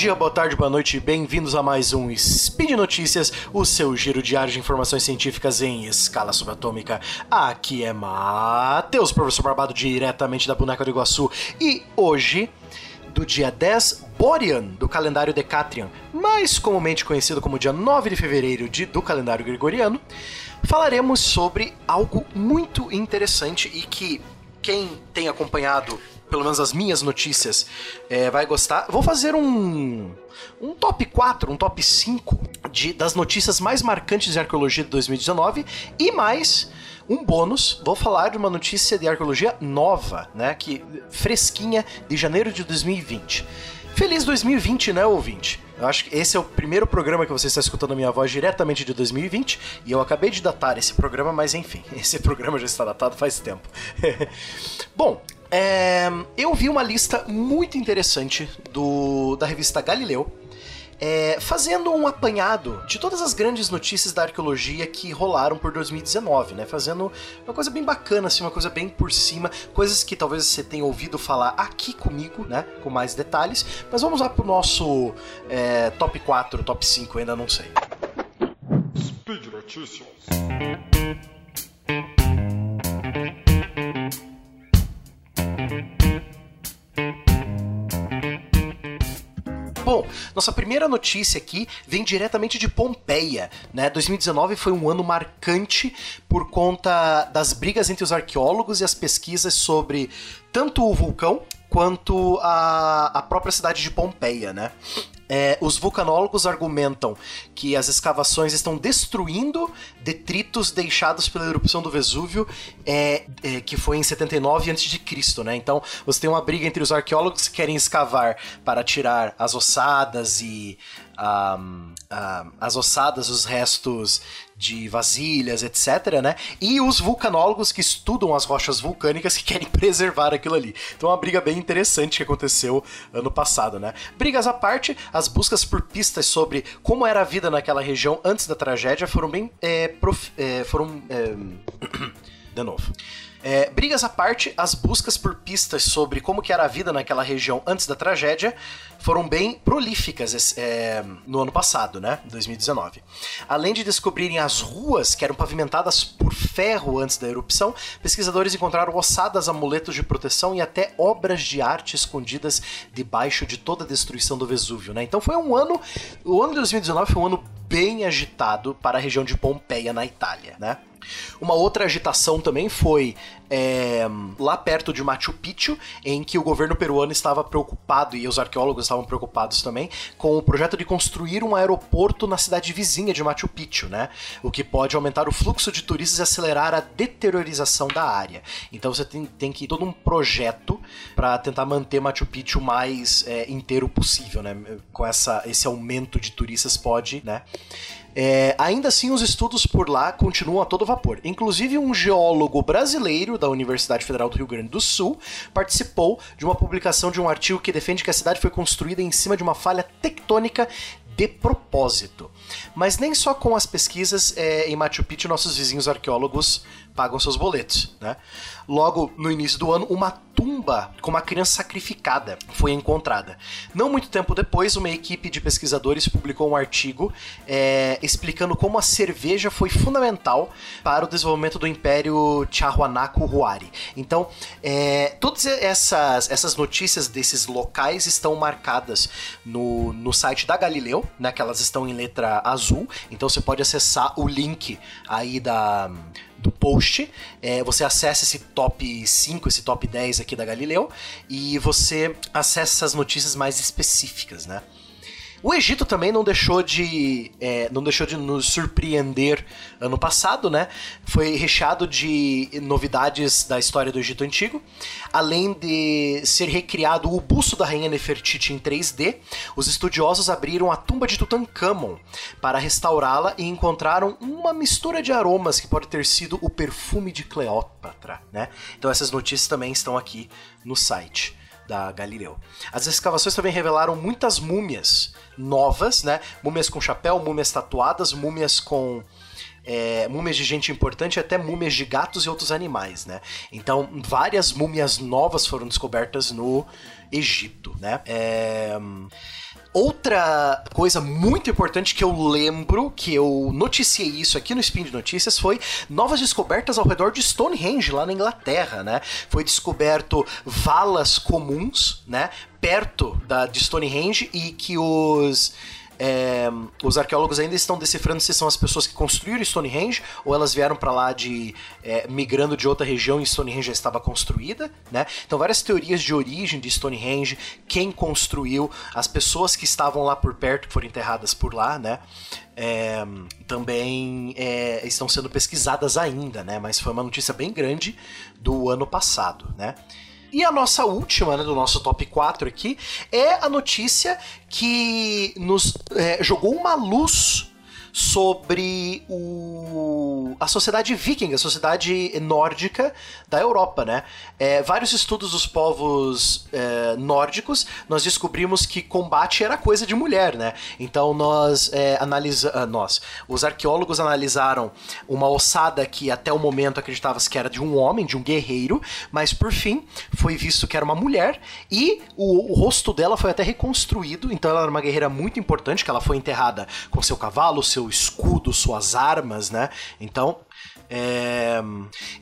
dia, boa tarde, boa noite, bem-vindos a mais um Speed Notícias, o seu giro diário de informações científicas em escala subatômica. Aqui é Matheus, professor Barbado, diretamente da Boneca do Iguaçu, e hoje, do dia 10 Borean do calendário Decatrian, mais comumente conhecido como dia 9 de fevereiro de, do calendário gregoriano, falaremos sobre algo muito interessante e que quem tem acompanhado pelo menos as minhas notícias, é, vai gostar. Vou fazer um, um top 4, um top 5 de, das notícias mais marcantes de arqueologia de 2019 e mais um bônus. Vou falar de uma notícia de arqueologia nova, né, que fresquinha de janeiro de 2020. Feliz 2020, né, ouvinte? Eu acho que esse é o primeiro programa que você está escutando a minha voz diretamente de 2020 e eu acabei de datar esse programa, mas enfim, esse programa já está datado faz tempo. Bom, é, eu vi uma lista muito interessante do, da revista Galileu. É, fazendo um apanhado de todas as grandes notícias da arqueologia que rolaram por 2019, né? Fazendo uma coisa bem bacana, assim, uma coisa bem por cima, coisas que talvez você tenha ouvido falar aqui comigo, né? Com mais detalhes. Mas vamos lá pro nosso é, top 4, top 5, ainda não sei. Speed Notícias. Nossa primeira notícia aqui vem diretamente de Pompeia, né? 2019 foi um ano marcante por conta das brigas entre os arqueólogos e as pesquisas sobre tanto o vulcão quanto a, a própria cidade de Pompeia, né? É, os vulcanólogos argumentam que as escavações estão destruindo detritos deixados pela erupção do Vesúvio, é, é, que foi em 79 a.C., né? Então, você tem uma briga entre os arqueólogos que querem escavar para tirar as ossadas e um, um, as ossadas, os restos de vasilhas, etc, né? E os vulcanólogos que estudam as rochas vulcânicas que querem preservar aquilo ali. Então, é uma briga bem interessante que aconteceu ano passado, né? Brigas à parte, as buscas por pistas sobre como era a vida naquela região antes da tragédia foram bem... É, prof, é, foram... É... de novo. É, brigas à parte, as buscas por pistas sobre como que era a vida naquela região antes da tragédia foram bem prolíficas é, no ano passado, né? 2019. Além de descobrirem as ruas que eram pavimentadas por ferro antes da erupção, pesquisadores encontraram ossadas, amuletos de proteção e até obras de arte escondidas debaixo de toda a destruição do Vesúvio, né? Então foi um ano, o ano de 2019 foi um ano bem agitado para a região de Pompeia na Itália, né? Uma outra agitação também foi é, lá perto de Machu Picchu, em que o governo peruano estava preocupado, e os arqueólogos estavam preocupados também, com o projeto de construir um aeroporto na cidade vizinha de Machu Picchu, né? O que pode aumentar o fluxo de turistas e acelerar a deteriorização da área. Então você tem, tem que ir todo um projeto para tentar manter Machu Picchu mais é, inteiro possível, né? Com essa, esse aumento de turistas pode, né? É, ainda assim, os estudos por lá continuam a todo vapor. Inclusive, um geólogo brasileiro da Universidade Federal do Rio Grande do Sul participou de uma publicação de um artigo que defende que a cidade foi construída em cima de uma falha tectônica de propósito. Mas nem só com as pesquisas é, em Machu Picchu nossos vizinhos arqueólogos pagam seus boletos, né? Logo no início do ano, uma tumba com uma criança sacrificada foi encontrada. Não muito tempo depois, uma equipe de pesquisadores publicou um artigo é, explicando como a cerveja foi fundamental para o desenvolvimento do Império Tiahuanaco-Huari. Então, é, todas essas, essas notícias desses locais estão marcadas no, no site da Galileu, né, que elas estão em letra azul, então você pode acessar o link aí da do post. É, você acessa esse top 5, esse top 10 aqui da Galileu e você acessa as notícias mais específicas, né? O Egito também não deixou de é, não deixou de nos surpreender ano passado, né? Foi recheado de novidades da história do Egito antigo, além de ser recriado o busto da rainha Nefertiti em 3D. Os estudiosos abriram a tumba de Tutankhamon para restaurá-la e encontraram uma mistura de aromas que pode ter sido o perfume de Cleópatra, né? Então essas notícias também estão aqui no site da Galileu. As escavações também revelaram muitas múmias novas, né? Múmias com chapéu, múmias tatuadas, múmias com é, múmias de gente importante até múmias de gatos e outros animais, né? Então, várias múmias novas foram descobertas no Egito, né? É... Outra coisa muito importante que eu lembro, que eu noticiei isso aqui no Spin de Notícias, foi novas descobertas ao redor de Stonehenge, lá na Inglaterra, né? Foi descoberto valas comuns, né? Perto da, de Stonehenge e que os é, os arqueólogos ainda estão decifrando se são as pessoas que construíram Stonehenge ou elas vieram para lá de é, migrando de outra região e Stonehenge já estava construída, né? Então várias teorias de origem de Stonehenge, quem construiu, as pessoas que estavam lá por perto que foram enterradas por lá, né? É, também é, estão sendo pesquisadas ainda, né? Mas foi uma notícia bem grande do ano passado, né? E a nossa última, né, do nosso top 4 aqui, é a notícia que nos é, jogou uma luz sobre o, a sociedade viking, a sociedade nórdica da Europa, né? É, vários estudos dos povos é, nórdicos, nós descobrimos que combate era coisa de mulher, né? Então nós é, ah, nós, os arqueólogos analisaram uma ossada que até o momento acreditava que era de um homem, de um guerreiro, mas por fim foi visto que era uma mulher e o, o rosto dela foi até reconstruído, então ela era uma guerreira muito importante, que ela foi enterrada com seu cavalo, seu escudo, suas armas, né? Então, é...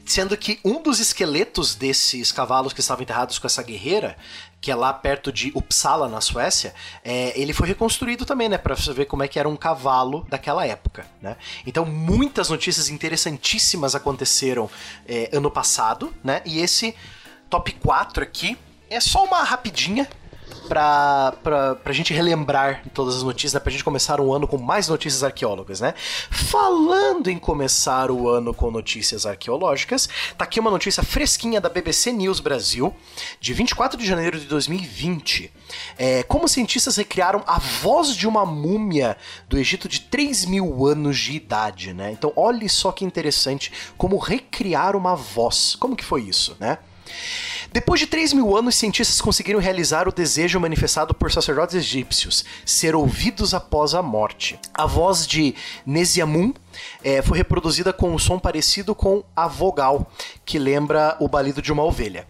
Sendo que um dos esqueletos desses cavalos que estavam enterrados com essa guerreira, que é lá perto de Uppsala, na Suécia, é... ele foi reconstruído também, né? Pra você ver como é que era um cavalo daquela época, né? Então, muitas notícias interessantíssimas aconteceram é, ano passado, né? E esse top 4 aqui é só uma rapidinha pra, pra, pra gente relembrar todas as notícias, né? pra gente começar um ano com mais notícias arqueólogas, né? Falando em começar o ano com notícias arqueológicas, tá aqui uma notícia fresquinha da BBC News Brasil, de 24 de janeiro de 2020. É, como cientistas recriaram a voz de uma múmia do Egito de 3 mil anos de idade, né? Então, olhe só que interessante como recriar uma voz. Como que foi isso, né? Depois de 3 mil anos, cientistas conseguiram realizar o desejo manifestado por sacerdotes egípcios, ser ouvidos após a morte. A voz de Nesiamun é, foi reproduzida com um som parecido com a vogal, que lembra o balido de uma ovelha.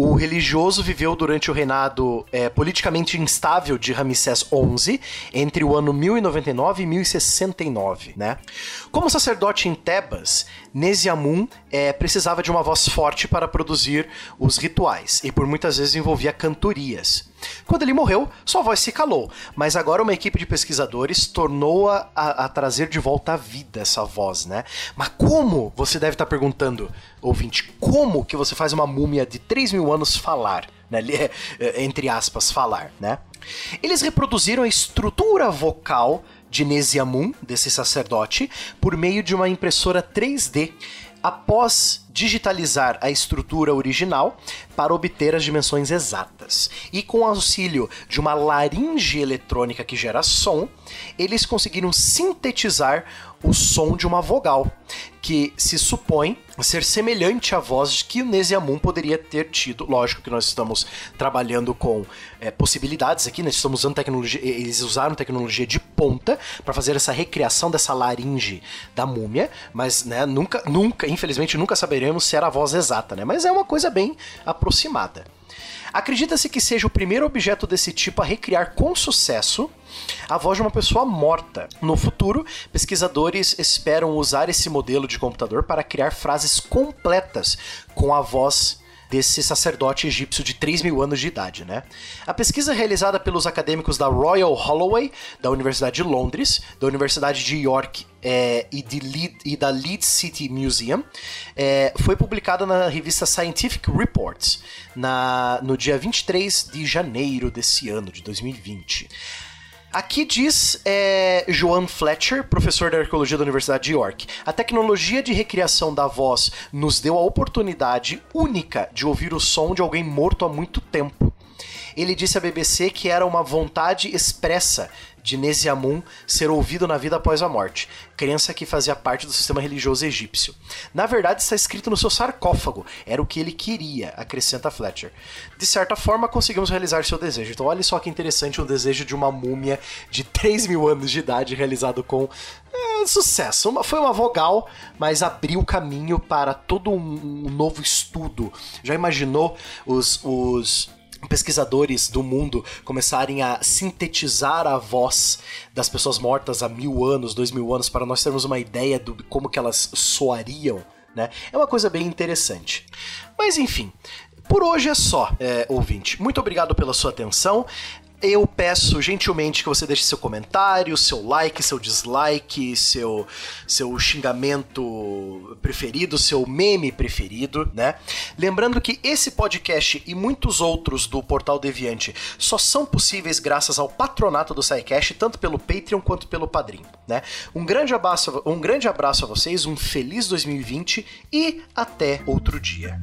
O religioso viveu durante o reinado é, politicamente instável de Ramsés XI, entre o ano 1099 e 1069, né? Como sacerdote em Tebas, Nesiamun é, precisava de uma voz forte para produzir os rituais, e por muitas vezes envolvia cantorias. Quando ele morreu, sua voz se calou, mas agora uma equipe de pesquisadores tornou-a a, a, trazer de volta à vida essa voz, né? Mas como? Você deve estar perguntando, ouvinte, como que você faz uma múmia de 3 mil anos falar? Né? Entre aspas, falar, né? Eles reproduziram a estrutura vocal de Nesiamun, desse sacerdote, por meio de uma impressora 3D após digitalizar a estrutura original para obter as dimensões exatas. E com o auxílio de uma laringe eletrônica que gera som, eles conseguiram sintetizar o som de uma vogal, que se supõe ser semelhante à voz que Nesiamun poderia ter tido. Lógico que nós estamos trabalhando com é, possibilidades aqui, nós estamos usando tecnologia, eles usaram tecnologia de ponta para fazer essa recriação dessa laringe da múmia, mas né, nunca, nunca, infelizmente, nunca saberemos se era a voz exata, né? Mas é uma coisa bem aproximada. Acredita-se que seja o primeiro objeto desse tipo a recriar com sucesso a voz de uma pessoa morta. No futuro, pesquisadores esperam usar esse modelo de computador para criar frases completas com a voz desse sacerdote egípcio de 3 mil anos de idade, né? A pesquisa realizada pelos acadêmicos da Royal Holloway, da Universidade de Londres, da Universidade de York é, e, Lead, e, da Leeds City Museum é, foi publicada na revista Scientific Reports na, no dia 23 de janeiro desse ano, de 2020. Aqui diz é, Joan Fletcher, professor de arqueologia da Universidade de York. A tecnologia de recriação da voz nos deu a oportunidade única de ouvir o som de alguém morto há muito tempo. ele disse à BBC que era uma vontade expressa de Nesiamun ser ouvido na vida após a morte, crença que fazia parte do sistema religioso egípcio. Na verdade, está escrito no seu sarcófago, era o que ele queria, acrescenta Fletcher. De certa forma, conseguimos realizar seu desejo. Então, olha só que interessante um desejo de uma múmia de 3 mil anos de idade realizado com é, sucesso. Uma, foi uma vogal, mas abriu caminho para todo um, um novo estudo. Já imaginou os, os pesquisadores do mundo começarem a sintetizar a voz das pessoas mortas há mil anos, dois mil anos, para nós termos uma ideia de como que elas soariam, né? É uma coisa bem interessante. Mas enfim, por hoje é só, é, ouvinte. Muito obrigado pela sua atenção. Eu peço gentilmente que você deixe seu comentário, seu like, seu dislike, seu, seu xingamento preferido, seu meme preferido, né? Lembrando que esse podcast e muitos outros do Portal Deviante só são possíveis graças ao patronato do SciCast, tanto pelo Patreon quanto pelo Padrim, né? Um grande abraço, um grande abraço a vocês, um feliz 2020 e até outro dia.